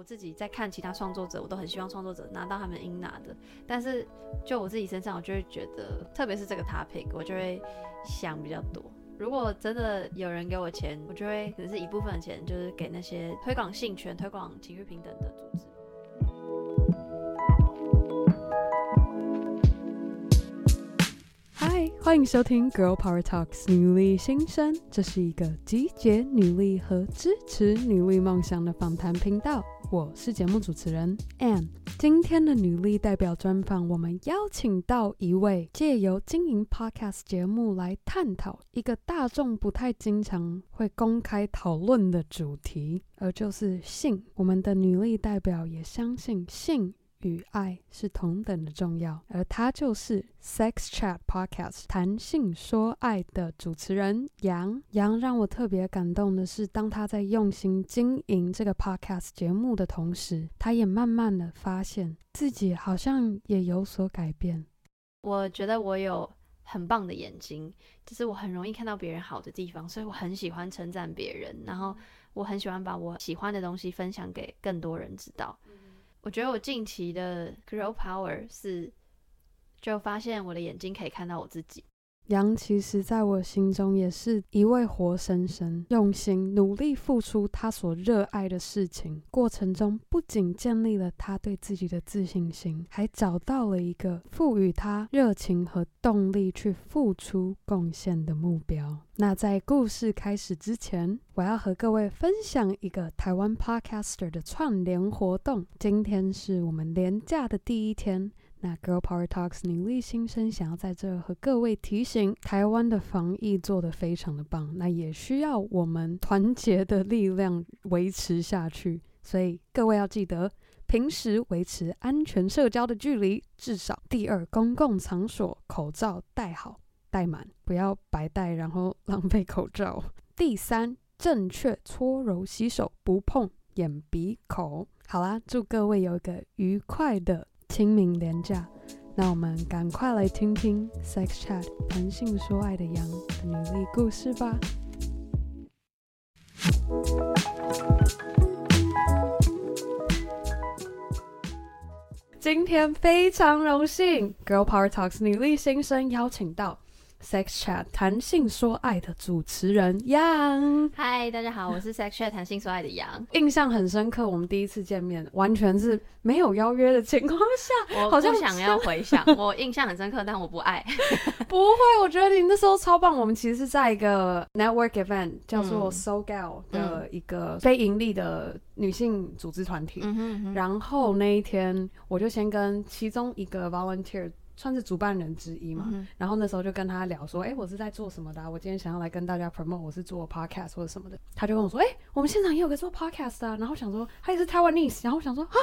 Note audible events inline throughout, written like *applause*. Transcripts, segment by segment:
我自己在看其他创作者，我都很希望创作者拿到他们应拿的。但是就我自己身上，我就会觉得，特别是这个 topic，我就会想比较多。如果真的有人给我钱，我就会可能是一部分的钱，就是给那些推广性权、推广情绪平等的组织。欢迎收听 Girl Power Talks 女力新生，这是一个集结女力和支持女力梦想的访谈频道。我是节目主持人 Ann。今天的女力代表专访，我们邀请到一位借由经营 Podcast 节目来探讨一个大众不太经常会公开讨论的主题，而就是性。我们的女力代表也相信性。与爱是同等的重要，而他就是 Sex Chat Podcast 谈性说爱的主持人杨。杨让我特别感动的是，当他在用心经营这个 Podcast 节目的同时，他也慢慢的发现自己好像也有所改变。我觉得我有很棒的眼睛，就是我很容易看到别人好的地方，所以我很喜欢称赞别人，然后我很喜欢把我喜欢的东西分享给更多人知道。我觉得我近期的 grow power 是，就发现我的眼睛可以看到我自己。羊其实在我心中也是一位活生生用心努力付出他所热爱的事情，过程中不仅建立了他对自己的自信心，还找到了一个赋予他热情和动力去付出贡献的目标。那在故事开始之前，我要和各位分享一个台湾 Podcaster 的串联活动。今天是我们连假的第一天。那 Girl Power Talks 女力新生想要在这和各位提醒，台湾的防疫做得非常的棒，那也需要我们团结的力量维持下去。所以各位要记得，平时维持安全社交的距离，至少第二，公共场所口罩戴好戴满，不要白戴，然后浪费口罩。第三，正确搓揉洗手，不碰眼鼻口。好啦，祝各位有一个愉快的。清明廉价，那我们赶快来听听 Sex Chat 谈性说爱的羊的女力故事吧。今天非常荣幸，Girl Power Talks 女力新生邀请到。Sex Chat 谈性说爱的主持人杨，嗨，大家好，我是 Sex Chat 谈性说爱的杨。印象很深刻，我们第一次见面完全是没有邀约的情况下，我好像想要回想，我印象很深刻，但我不爱。*laughs* 不会，我觉得你那时候超棒。我们其实是在一个 network event，叫做 Soul Gal 的一个非盈利的女性组织团体。嗯、然后那一天，我就先跟其中一个 volunteer。算是主办人之一嘛，嗯、然后那时候就跟他聊说，哎，我是在做什么的、啊？我今天想要来跟大家 promote，我是做 podcast 或者什么的。他就跟我说，哎，我们现场也有个做 podcast 啊。然后想说，他也是 Taiwanese，然后我想说，啊，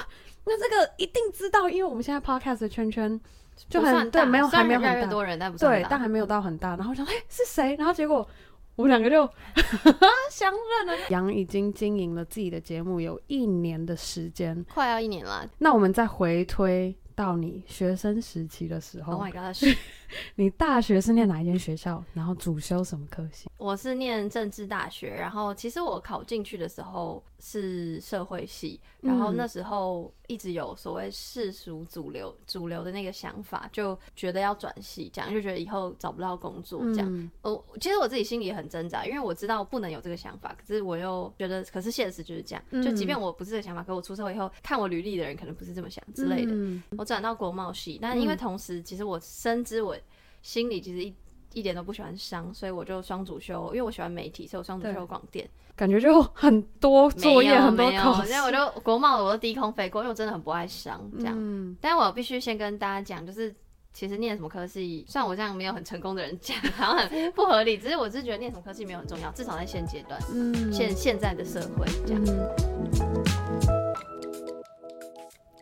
那这个一定知道，因为我们现在 podcast 的圈圈就很对，没有还没有很多人，但不对，但还没有到很大。然后我想，哎，是谁？然后结果我们两个就 *laughs* 相认了。杨已经经营了自己的节目有一年的时间，快要一年了。那我们再回推。到你学生时期的时候，Oh my！*laughs* 你大学是念哪一间学校？然后主修什么科系？我是念政治大学，然后其实我考进去的时候是社会系，然后那时候一直有所谓世俗主流主流的那个想法，就觉得要转系，这样就觉得以后找不到工作，这样。我其实我自己心里也很挣扎，因为我知道不能有这个想法，可是我又觉得，可是现实就是这样。就即便我不是这个想法，可我出社会以后看我履历的人可能不是这么想之类的。我转到国贸系，但因为同时其实我深知我。心里其实一一点都不喜欢商，所以我就双主修，因为我喜欢媒体，所以我双主修广电，感觉就很多作业，很多考试。然后我就国贸，我都低空飞过，因为我真的很不爱商这样。嗯、但是我必须先跟大家讲，就是其实念什么科系，虽然我这样没有很成功的人讲，好像很不合理，只是我是觉得念什么科系没有很重要，至少在现阶段，嗯，现现在的社会这样。嗯、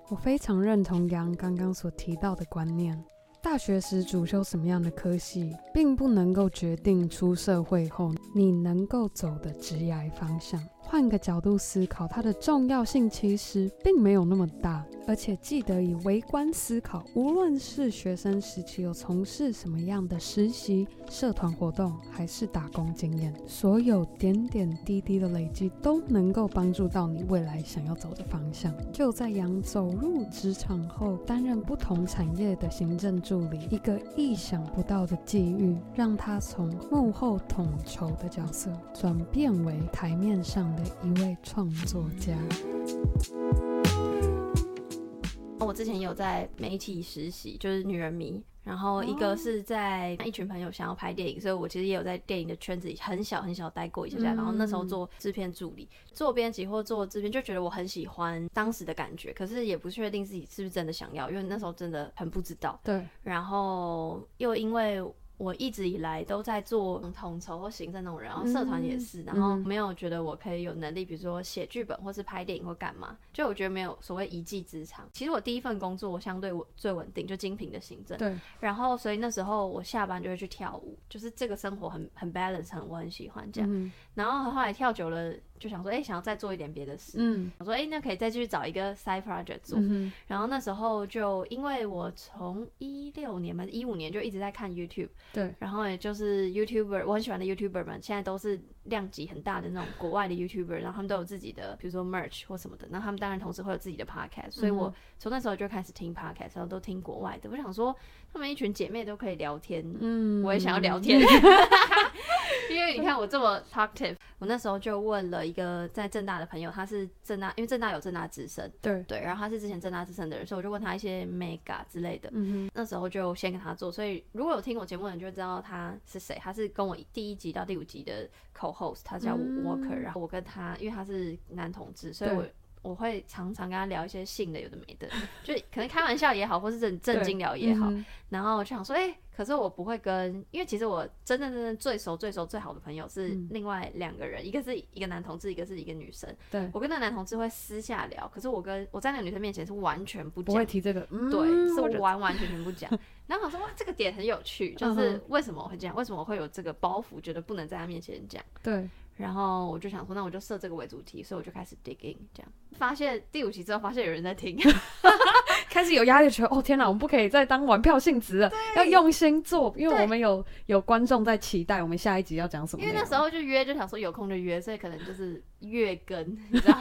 我非常认同杨刚刚所提到的观念。大学时主修什么样的科系，并不能够决定出社会后你能够走的职业方向。换个角度思考，它的重要性其实并没有那么大。而且记得以微观思考。无论是学生时期有从事什么样的实习、社团活动，还是打工经验，所有点点滴滴的累积都能够帮助到你未来想要走的方向。就在杨走入职场后，担任不同产业的行政助理，一个意想不到的际遇，让他从幕后统筹的角色转变为台面上的一位创作家。我之前有在媒体实习，就是女人迷。然后一个是在一群朋友想要拍电影，所以我其实也有在电影的圈子里很小很小待过一下下。然后那时候做制片助理、做编辑或做制片，就觉得我很喜欢当时的感觉，可是也不确定自己是不是真的想要，因为那时候真的很不知道。对。然后又因为。我一直以来都在做统筹或行政那种人，然后社团也是，然后没有觉得我可以有能力，比如说写剧本或是拍电影或干嘛，就我觉得没有所谓一技之长。其实我第一份工作我相对我最稳定，就精品的行政。对。然后所以那时候我下班就会去跳舞，就是这个生活很很 balance，很我很喜欢这样。嗯、然后后来跳久了。就想说，哎、欸，想要再做一点别的事。嗯，我说，哎、欸，那可以再继续找一个 side project 做。嗯、然后那时候就，因为我从一六年嘛，一五年就一直在看 YouTube。对。然后也就是 YouTuber，我很喜欢的 YouTuber 们，现在都是量级很大的那种国外的 YouTuber，然后他们都有自己的，比如说 merch 或什么的。然后他们当然同时会有自己的 podcast，所以我从那时候就开始听 podcast，然后都听国外的。我想说，他们一群姐妹都可以聊天，嗯，我也想要聊天。*laughs* 因为你看我这么 talkative，我那时候就问了一个在正大的朋友，他是正大，因为正大有正大之声，对对，然后他是之前正大之声的人，所以我就问他一些 mega 之类的。嗯哼，那时候就先跟他做，所以如果有听我节目的人就会知道他是谁，他是跟我第一集到第五集的他叫 Walker，、嗯、然后我跟他，因为他是男同志，所以我我会常常跟他聊一些性的有的没的，就可能开玩笑也好，或是正正经聊也好，嗯、然后我就想说，哎、欸。可是我不会跟，因为其实我真正真正最熟、最熟、最好的朋友是另外两个人，嗯、一个是一个男同志，一个是一个女生。对，我跟那男同志会私下聊，可是我跟我在那个女生面前是完全不讲，不会提这个，嗯、对，是我完完全全不讲。然后我说哇，这个点很有趣，就是为什么我会这样？为什么我会有这个包袱，觉得不能在他面前讲？对。然后我就想说，那我就设这个为主题，所以我就开始 dig in，这样。发现第五集之后，发现有人在听，*laughs* 开始有压力，觉得哦天哪，我们不可以再当玩票性质了，要用心做，因为我们有有观众在期待我们下一集要讲什么。因为那时候就约，就想说有空就约，所以可能就是月更，*laughs* 你知道，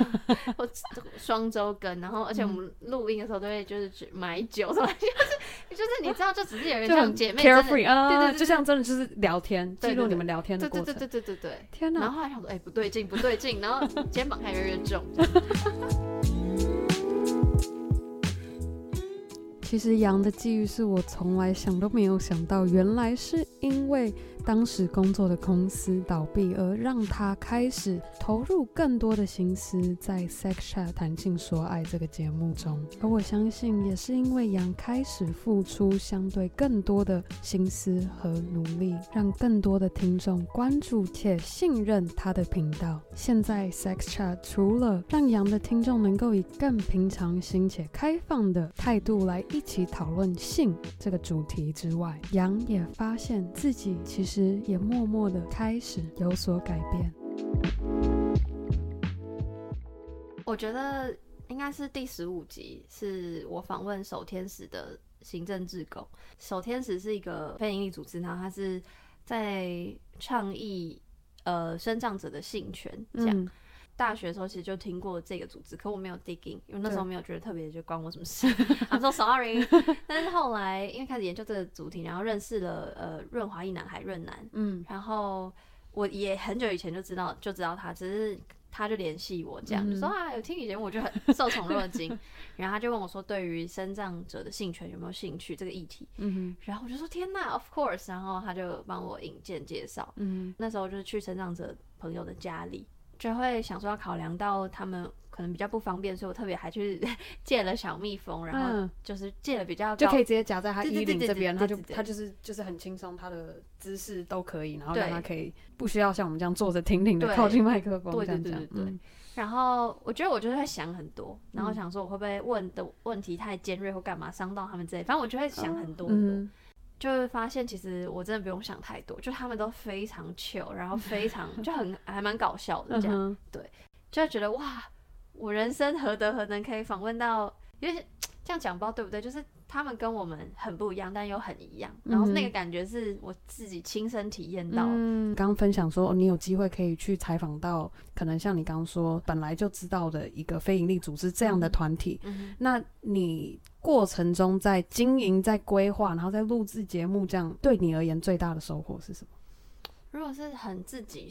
或双周更，然后而且我们录音的时候都会就是去买酒什么，就是 *laughs* 就是你知道，就只是有人像姐妹，carefree 啊，对对对，就像真的就是聊天，记录你们聊天的过程，对对对对对对，天哪，然后后来。想说，哎，不对劲，不对劲，然后 *laughs* 肩膀还越来越重。其实杨的际遇是我从来想都没有想到，原来是因为。当时工作的公司倒闭，而让他开始投入更多的心思在《Sex Chat 谈性说爱》这个节目中。而我相信，也是因为杨开始付出相对更多的心思和努力，让更多的听众关注且信任他的频道。现在《Sex Chat》除了让杨的听众能够以更平常心且开放的态度来一起讨论性这个主题之外，杨也发现自己其实。也默默的开始有所改变。我觉得应该是第十五集，是我访问守天使的行政志工。守天使是一个非营利组织，然后他是在倡议呃生长者的性权这样。嗯大学的时候其实就听过这个组织，可我没有 digging，因为那时候没有觉得特别，就关我什么事。I'm so sorry。*laughs* 但是后来因为开始研究这个主题，然后认识了呃润滑一男孩润南，嗯，然后我也很久以前就知道就知道他，只是他就联系我这样，嗯、就说啊有听以前我就很 *laughs* 受宠若惊，然后他就问我说对于生长者的性权有没有兴趣这个议题，嗯哼，然后我就说天呐，of course，然后他就帮我引荐介绍，嗯，那时候就是去生长者朋友的家里。就会想说要考量到他们可能比较不方便，所以我特别还去 *laughs* 借了小蜜蜂，然后就是借了比较高就可以直接夹在他衣领这边，他就他就是就是很轻松，他的姿势都可以，然后让他可以不需要像我们这样坐着挺挺的靠近麦克风这样讲。对对对对对。嗯、然后我觉得我就会想很多，然后想说我会不会问的问题太尖锐或干嘛伤到他们之类，反正我就会想很多很多。嗯就会发现，其实我真的不用想太多，就他们都非常 chill，然后非常 *laughs* 就很还蛮搞笑的这样，对，就会觉得哇，我人生何德何能可以访问到，因为这样讲不知道对不对？就是他们跟我们很不一样，但又很一样。然后那个感觉是我自己亲身体验到。嗯，刚刚分享说，你有机会可以去采访到，可能像你刚刚说本来就知道的一个非营利组织这样的团体。嗯，那你过程中在经营、在规划，然后在录制节目，这样对你而言最大的收获是什么？如果是很自己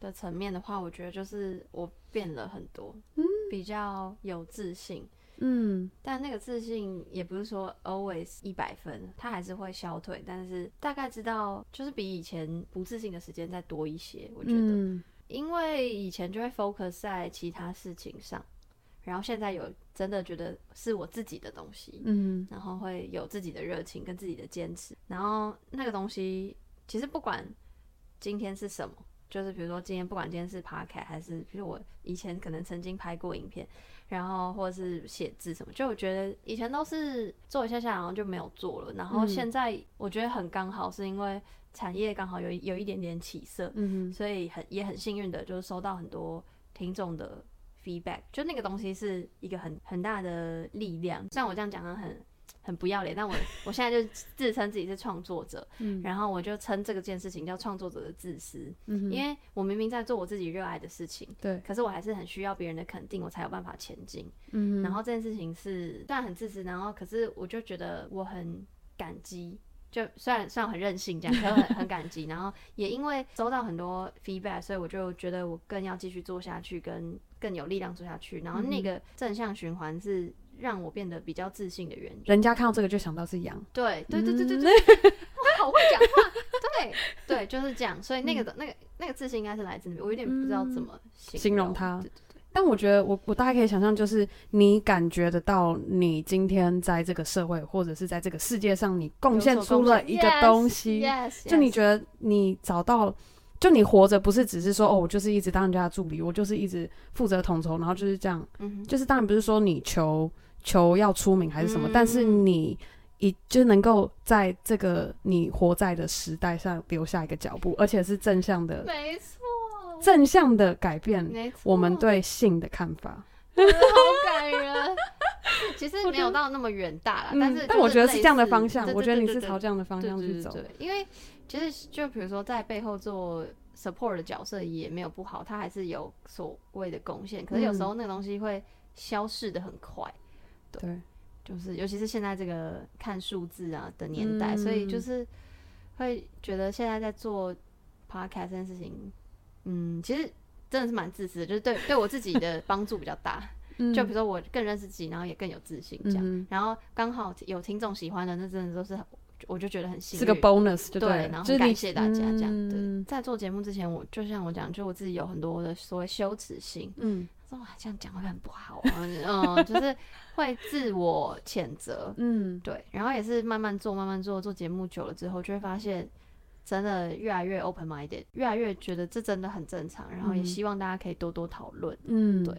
的层面的话，我觉得就是我变了很多，嗯，比较有自信，嗯，但那个自信也不是说 always 一百分，它还是会消退，但是大概知道就是比以前不自信的时间再多一些，我觉得，嗯，因为以前就会 focus 在其他事情上，然后现在有真的觉得是我自己的东西，嗯，然后会有自己的热情跟自己的坚持，然后那个东西其实不管。今天是什么？就是比如说，今天不管今天是 podcast 还是，比如我以前可能曾经拍过影片，然后或者是写字什么，就我觉得以前都是做一下下，然后就没有做了。然后现在我觉得很刚好，是因为产业刚好有有一点点起色，嗯，所以很也很幸运的，就是收到很多听众的 feedback，就那个东西是一个很很大的力量。像我这样讲的很。很不要脸，但我我现在就自称自己是创作者，*laughs* 嗯，然后我就称这个件事情叫创作者的自私，嗯，因为我明明在做我自己热爱的事情，对，可是我还是很需要别人的肯定，我才有办法前进，嗯，然后这件事情是虽然很自私，然后可是我就觉得我很感激，就虽然虽然很任性这样，可是很很感激，然后也因为收到很多 feedback，所以我就觉得我更要继续做下去，跟更有力量做下去，然后那个正向循环是。让我变得比较自信的原因，人家看到这个就想到是羊。对对对对对对，哇，好会讲话。对对，就是这样。所以那个那个那个自信应该是来自那边，我有点不知道怎么形容，形容它。但我觉得我我大概可以想象，就是你感觉得到，你今天在这个社会或者是在这个世界上，你贡献出了一个东西。Yes, yes, 就你觉得你找到。就你活着不是只是说哦，我就是一直当人家的助理，我就是一直负责统筹，然后就是这样。嗯，就是当然不是说你求求要出名还是什么，嗯、但是你一就能够在这个你活在的时代上留下一个脚步，而且是正向的，没错，正向的改变我们对性的看法，*laughs* 好感人。*laughs* 其实没有到那么远大了，但是、嗯、但我觉得是这样的方向，我觉得你是朝这样的方向去走，对，因为。其实就比如说，在背后做 support 的角色也没有不好，他还是有所谓的贡献。可是有时候那个东西会消逝的很快，对，对，就是尤其是现在这个看数字啊的年代，嗯，所以就是会觉得现在在做 podcast 这件事情，嗯，其实真的是蛮自私的，就是对对我自己的帮助比较大。就比如说我更认识自己，然后也更有自信这样，嗯，然后刚好有听众喜欢的，那真的都是。我就觉得很幸运，是个 bonus，对，对，然后很感谢大家这样。对，在做节目之前，我就像我讲，就我自己有很多的所谓羞耻心，嗯，说哇这样讲会很不好啊，*laughs* 嗯，就是会自我谴责，嗯，对，然后也是慢慢做，慢慢做，做节目久了之后，就会发现真的越来越 open minded，越来越觉得这真的很正常，然后也希望大家可以多多讨论，嗯，对。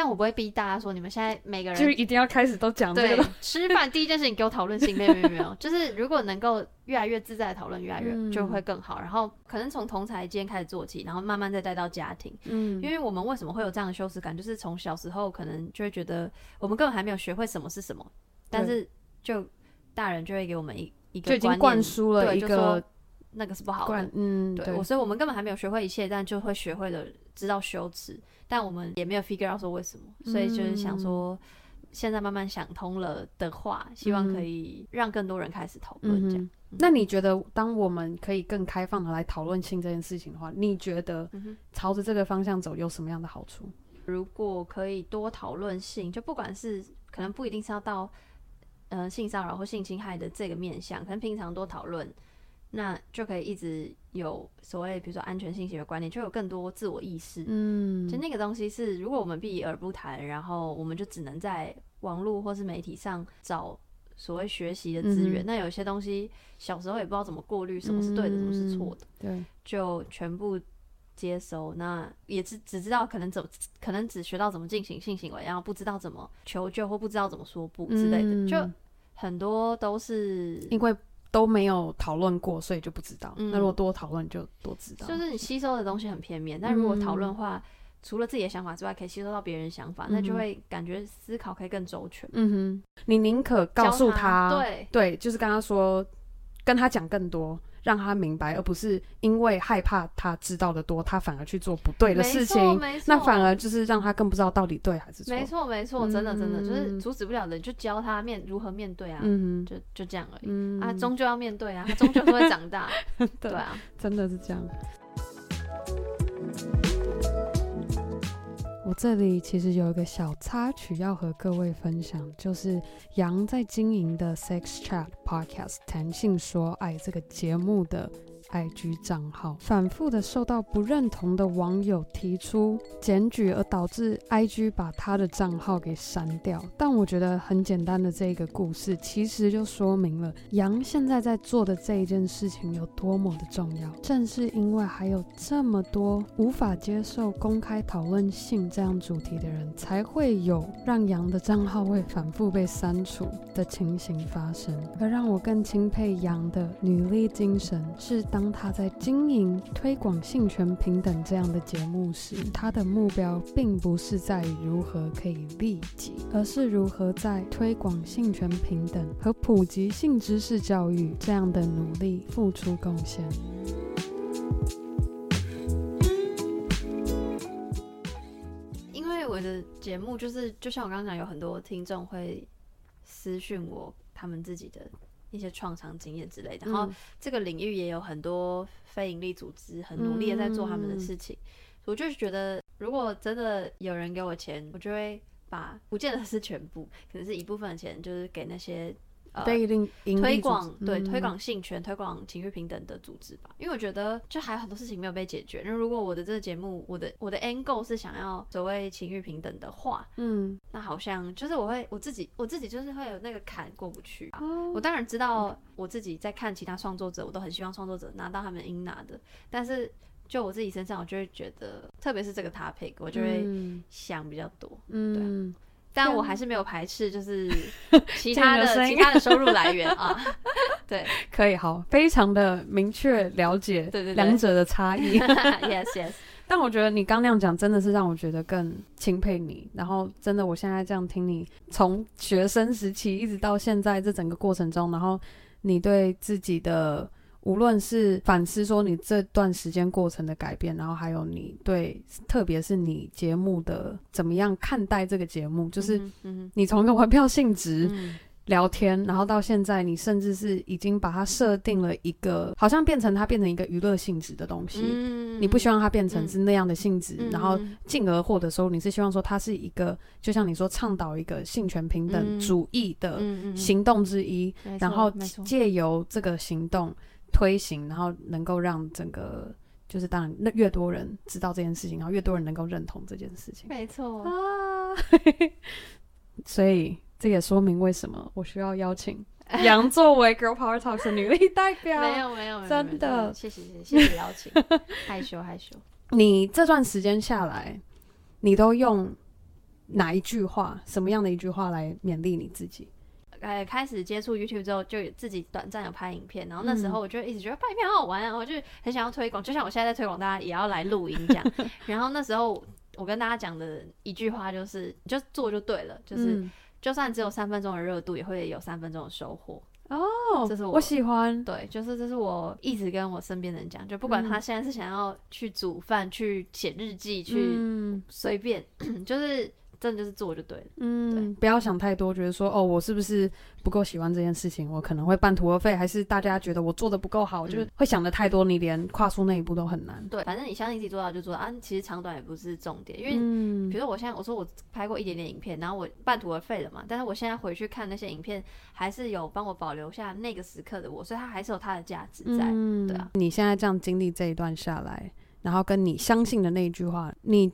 但我不会逼大家说，你们现在每个人就是一定要开始都讲这个。对，吃饭第一件事情给我讨论性，没有没有没有，就是如果能够越来越自在的讨论，越来越就会更好。然后可能从同才间开始做起，然后慢慢再带到家庭。嗯，因为我们为什么会有这样的羞耻感，就是从小时候可能就会觉得我们根本还没有学会什么是什么，但是就大人就会给我们一一个就已经灌输了一个那个是不好的。嗯，对，我所以我们根本还没有学会一切，但就会学会了知道羞耻。但我们也没有 figure out 说为什么，所以就是想说，现在慢慢想通了的话，嗯、希望可以让更多人开始讨论这样。嗯嗯、那你觉得，当我们可以更开放的来讨论性这件事情的话，你觉得朝着这个方向走有什么样的好处？如果可以多讨论性，就不管是可能不一定是要到呃性骚扰或性侵害的这个面向，可能平常多讨论。那就可以一直有所谓，比如说安全性行为观念，就有更多自我意识。嗯，就那个东西是，如果我们避而不谈，然后我们就只能在网络或是媒体上找所谓学习的资源。嗯、那有些东西小时候也不知道怎么过滤，什么是对的，嗯、什么是错的，对，就全部接收。那也只只知道可能怎么，可能只学到怎么进行性行为，然后不知道怎么求救或不知道怎么说不之类的，嗯、就很多都是因为。都没有讨论过，所以就不知道。嗯、那如果多讨论，就多知道。就是你吸收的东西很片面，但如果讨论的话，除了自己的想法之外，可以吸收到别人的想法，嗯、那就会感觉思考可以更周全。嗯哼，你宁可告诉他，他，对对，就是刚刚说，跟他讲更多。让他明白，而不是因为害怕他知道的多，他反而去做不对的事情。那反而就是让他更不知道到底对还是错。没错，没错，真的，真的就是阻止不了的，就教他面如何面对啊。嗯，就就这样而已。嗯、啊，终究要面对啊，他终究是会长大。*laughs* *laughs* 对啊，真的是这样。我这里其实有一个小插曲要和各位分享，就是杨在经营的 Sex Chat Podcast 弹性说爱这个节目的。IG 账号反复的受到不认同的网友提出检举，而导致 IG 把他的账号给删掉。但我觉得很简单的这个故事，其实就说明了杨现在在做的这一件事情有多么的重要。正是因为还有这么多无法接受公开讨论性这样主题的人，才会有让杨的账号会反复被删除的情形发生。而让我更钦佩杨的女力精神，是当。当他在经营推广性权平等这样的节目时，他的目标并不是在如何可以利己，而是如何在推广性权平等和普及性知识教育这样的努力付出贡献。因为我的节目就是，就像我刚刚讲，有很多听众会私讯我他们自己的。一些创伤经验之类的，然后这个领域也有很多非营利组织很努力的在做他们的事情，嗯、我就是觉得，如果真的有人给我钱，我就会把，不见得是全部，可能是一部分的钱，就是给那些。呃，推广对、嗯、推广性权、推广情绪平等的组织吧，因为我觉得就还有很多事情没有被解决。那如果我的这个节目，我的我的 goal 是想要所谓情绪平等的话，嗯，那好像就是我会我自己我自己就是会有那个坎过不去啊。哦、我当然知道我自己在看其他创作者，我都很希望创作者拿到他们应拿的，但是就我自己身上，我就会觉得，特别是这个 topic，我就会想比较多，嗯，对。但我还是没有排斥，就是 *laughs* 其他的其他的收入来源啊，对，*laughs* 可以好，非常的明确了解，对对两者的差异，*laughs* yes yes。但我觉得你刚那样讲，真的是让我觉得更钦佩你。然后真的，我现在这样听你，从学生时期一直到现在这整个过程中，然后你对自己的。无论是反思说你这段时间过程的改变，然后还有你对，特别是你节目的怎么样看待这个节目，就是你从一个玩票性质聊天，然后到现在你甚至是已经把它设定了一个，好像变成它变成一个娱乐性质的东西，你不希望它变成是那样的性质，然后进而获得收入，你是希望说它是一个，就像你说倡导一个性权平等主义的行动之一，然后借由这个行动。推行，然后能够让整个，就是当然，那越多人知道这件事情，然后越多人能够认同这件事情。没错啊，*laughs* 所以这也说明为什么我需要邀请 *laughs* 杨作为 Girl Power Talk 的女力代表。没有没有，真的，谢谢谢谢谢谢邀请，*laughs* 害羞害羞。你这段时间下来，你都用哪一句话，什么样的一句话来勉励你自己？呃，开始接触 YouTube 之后，就自己短暂有拍影片，然后那时候我就一直觉得拍影片好好玩啊，我就很想要推广，就像我现在在推广，大家也要来录音这样。*laughs* 然后那时候我跟大家讲的一句话就是，你就做就对了，就是就算只有三分钟的热度，也会有三分钟的收获。哦，这是我，我喜欢，对，就是这是我一直跟我身边的人讲，就不管他现在是想要去煮饭、去写日记、去随便，*clears throat* 就是。真的就是做就对了，嗯，对，不要想太多，觉得说哦，我是不是不够喜欢这件事情，我可能会半途而废，还是大家觉得我做的不够好，嗯、就会想的太多，你连跨出那一步都很难。对，反正你相信自己做到就做到啊，其实长短也不是重点，因为、嗯、比如说我现在我说我拍过一点点影片，然后我半途而废了嘛，但是我现在回去看那些影片，还是有帮我保留下那个时刻的我，所以它还是有它的价值在，嗯、对啊。你现在这样经历这一段下来，然后跟你相信的那一句话，你。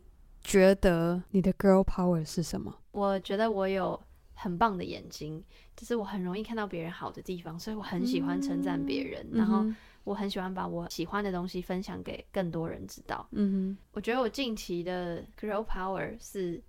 觉得你的 girl power 是什么？我觉得我有很棒的眼睛，就是我很容易看到别人好的地方，所以我很喜欢称赞别人。嗯、然后我很喜欢把我喜欢的东西分享给更多人知道。嗯哼，我觉得我近期的 girl power 是，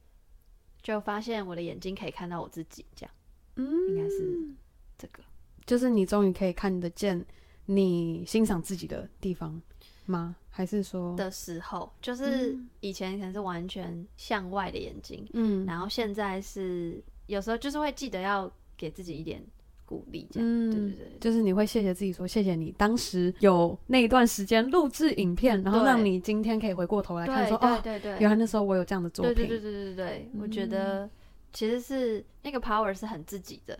就发现我的眼睛可以看到我自己，这样，嗯，应该是这个，就是你终于可以看得见你欣赏自己的地方。吗？还是说的时候，就是以前可能是完全向外的眼睛，嗯，然后现在是有时候就是会记得要给自己一点鼓励，这样，嗯，对对对，就是你会谢谢自己说，谢谢你当时有那一段时间录制影片，然后让你今天可以回过头来看说，哦，对对对，原来那时候我有这样的作品，对对对对对对，我觉得其实是那个 power 是很自己的。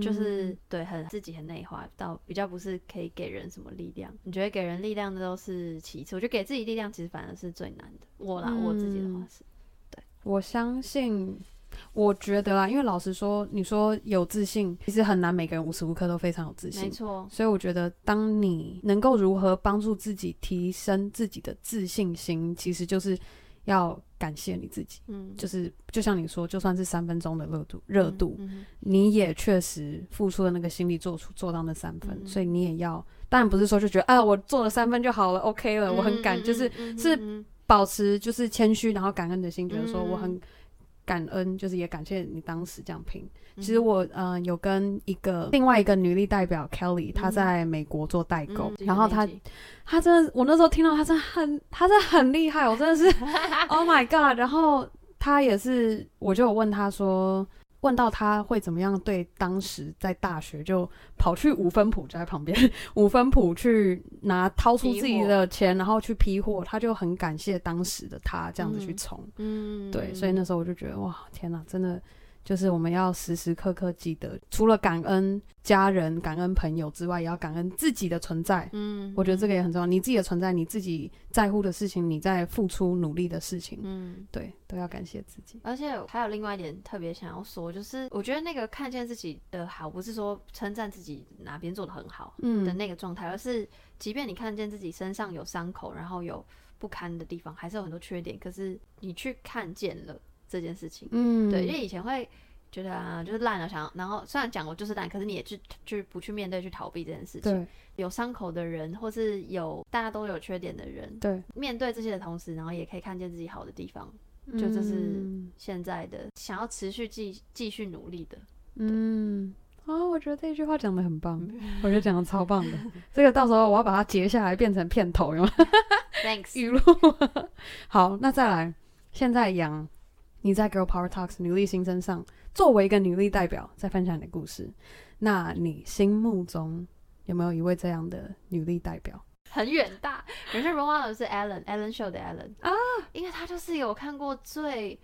就是对，很自己很内化，到比较不是可以给人什么力量。你觉得给人力量的都是其次，我觉得给自己力量其实反而是最难的。我啦，嗯、我自己的话是，对，我相信，我觉得啦，因为老实说，你说有自信，其实很难，每个人无时无刻都非常有自信，没错。所以我觉得，当你能够如何帮助自己提升自己的自信心，其实就是。要感谢你自己，嗯，就是就像你说，就算是三分钟的热度，热度，嗯。嗯、你也确实付出了那个心力做出做到那三分，嗯、所以你也要，当然不是说就觉得，啊，我做了三分就好了，OK 了，嗯、我很感，嗯、就是、嗯、是保持就是谦虚，然后感恩的心，觉得说我很感恩，就是也感谢你当时这样拼。其实我嗯、呃、有跟一个另外一个女力代表 Kelly，她在美国做代购，嗯、然后她她真的，我那时候听到她真的很，她真的很厉害，我真的是 *laughs* Oh my God！然后她也是，我就有问她说，问到他会怎么样对当时在大学就跑去五分埔就在旁边 *laughs* 五分埔去拿掏出自己的钱，然后去批货，他就很感谢当时的他这样子去冲，嗯，对，所以那时候我就觉得哇，天哪，真的。就是我们要时时刻刻记得，除了感恩家人、感恩朋友之外，也要感恩自己的存在。嗯，我觉得这个也很重要。你自己的存在，你自己在乎的事情，你在付出努力的事情，嗯，对，都要感谢自己。而且还有另外一点特别想要说，就是我觉得那个看见自己的好，不是说称赞自己哪边做的很好的那个状态，嗯，而是即便你看见自己身上有伤口，然后有不堪的地方，还是有很多缺点，可是你去看见了。这件事情，嗯，对，因为以前会觉得啊，就是烂了，想，然后虽然讲过就是烂，可是你也去去不去面对，去逃避这件事情。对，有伤口的人，或是有大家都有缺点的人，对，面对这些的同时，然后也可以看见自己好的地方，嗯、就这是现在的想要持续继继续努力的。嗯，啊、哦，我觉得这句话讲的很棒，我觉得讲的超棒的。*laughs* 这个到时候我要把它截下来变成片头，有吗？Thanks，*laughs* 语录。*laughs* 好，那再来，现在杨。你在 Girl Power Talks 女力新生上，作为一个女力代表，在分享你的故事。那你心目中有没有一位这样的女力代表？很远大，人生 role model 是 Ellen，Ellen Show 的 Ellen 啊，因为他就是有看过最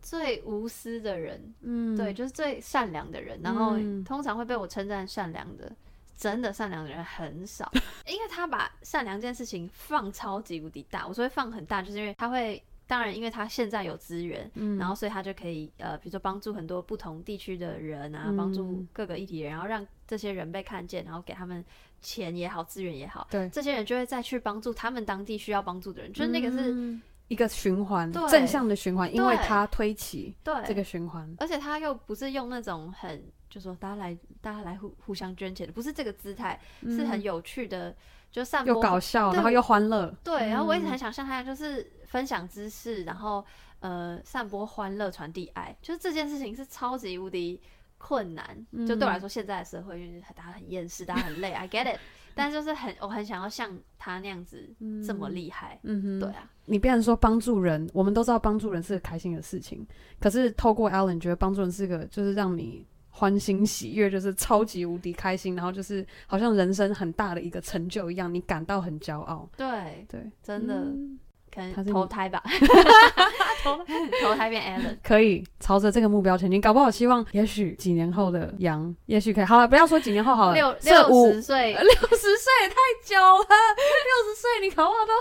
最无私的人，嗯，对，就是最善良的人。然后通常会被我称赞善良的，真的善良的人很少，*laughs* 因为他把善良这件事情放超级无敌大。我说会放很大，就是因为他会。当然，因为他现在有资源，嗯，然后所以他就可以呃，比如说帮助很多不同地区的人啊，帮助各个议题人，然后让这些人被看见，然后给他们钱也好，资源也好，对，这些人就会再去帮助他们当地需要帮助的人，就是那个是一个循环，正向的循环，因为他推起对这个循环，而且他又不是用那种很就说大家来大家来互互相捐钱的，不是这个姿态，是很有趣的，就散播又搞笑，然后又欢乐，对，然后我一直很想像他就是。分享知识，然后呃，散播欢乐，传递爱，就是这件事情是超级无敌困难。嗯、就对我来说，现在的社会就是大家很厌世，大家很累，I get it。*laughs* 但就是很，我很想要像他那样子这么厉害。嗯哼，对啊。你变成说帮助人，我们都知道帮助人是个开心的事情。可是透过 Allen，觉得帮助人是个就是让你欢欣喜悦，就是超级无敌开心，然后就是好像人生很大的一个成就一样，你感到很骄傲。对对，真的。嗯可能投胎吧，*laughs* 投投胎变 Allen，可以朝着这个目标前进。搞不好希望，也许几年后的杨，也许可以。好了，不要说几年后好了，六六十岁，六十岁也太久了。六十岁你搞不好都，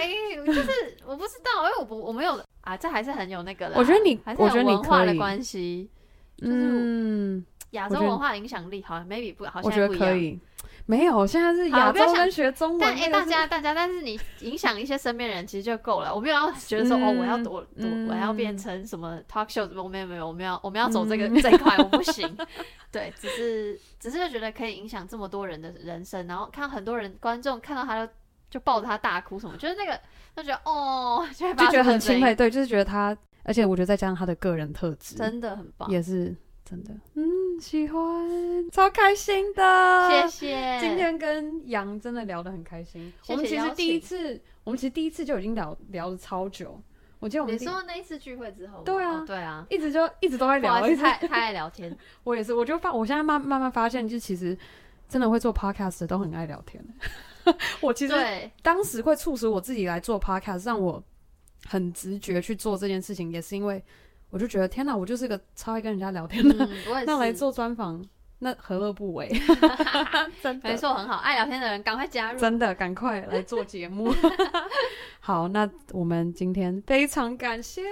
哎、欸，就是我不知道，因为我不我没有啊，这还是很有那个的。我觉得你，还是有文化的关系，就是亚洲文化影响力，好像 maybe 不好，像不一样。没有，现在是亚洲人学中文。但哎，大家大家，但是你影响一些身边人，其实就够了。我没有要觉得说 *laughs* 哦，我要多多，我要变成什么 talk show，我没有没有，我们要我们要走这个 *laughs* 这一块，我不行。对，只是只是觉得可以影响这么多人的人生，然后看很多人观众看到他就就抱着他大哭什么，就是那个就觉得哦，就觉得 *laughs* 很钦佩。对，就是觉得他，而且我觉得再加上他的个人特质，真的很棒，也是。真的，嗯，喜欢，超开心的，谢谢。今天跟杨真的聊得很开心。我们其实第一次，我们其实第一次就已经聊聊了超久。我记得我们你说那一次聚会之后，对啊，哦、对啊，一直就一直都在聊，一直太太爱聊天。*laughs* 我也是，我就发，我现在慢慢慢发现，就其实真的会做 podcast 的都很爱聊天。*laughs* 我其实当时会促使我自己来做 podcast，让我很直觉去做这件事情，也是因为。我就觉得天哪，我就是个超爱跟人家聊天的，嗯、*laughs* 那来做专访，那何乐不为？*laughs* 真的，没错，很好，爱聊天的人赶快加入，真的赶快来做节目。*laughs* 好，那我们今天非常感谢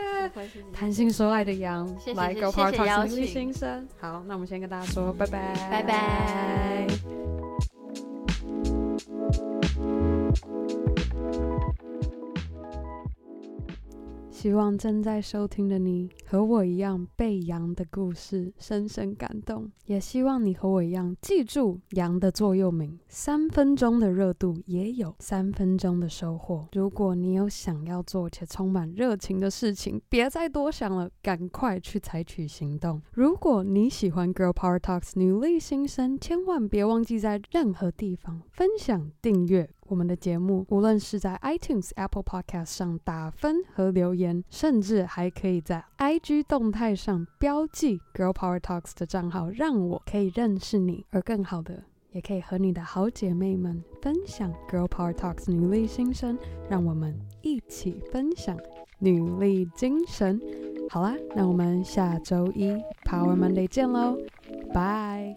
谈心说爱的羊来 Girl Power Talk 女力新生。好，那我们先跟大家说拜拜，拜拜。希望正在收听的你和我一样被羊的故事深深感动，也希望你和我一样记住羊的座右铭：三分钟的热度也有三分钟的收获。如果你有想要做且充满热情的事情，别再多想了，赶快去采取行动。如果你喜欢 Girl Power Talks 女力新生，千万别忘记在任何地方分享、订阅。我们的节目，无论是在 iTunes、Apple Podcast 上打分和留言，甚至还可以在 IG 动态上标记 Girl Power Talks 的账号，让我可以认识你。而更好的，也可以和你的好姐妹们分享 Girl Power Talks 女力新生，让我们一起分享女力精神。好啦，那我们下周一 Power Monday 见喽，拜。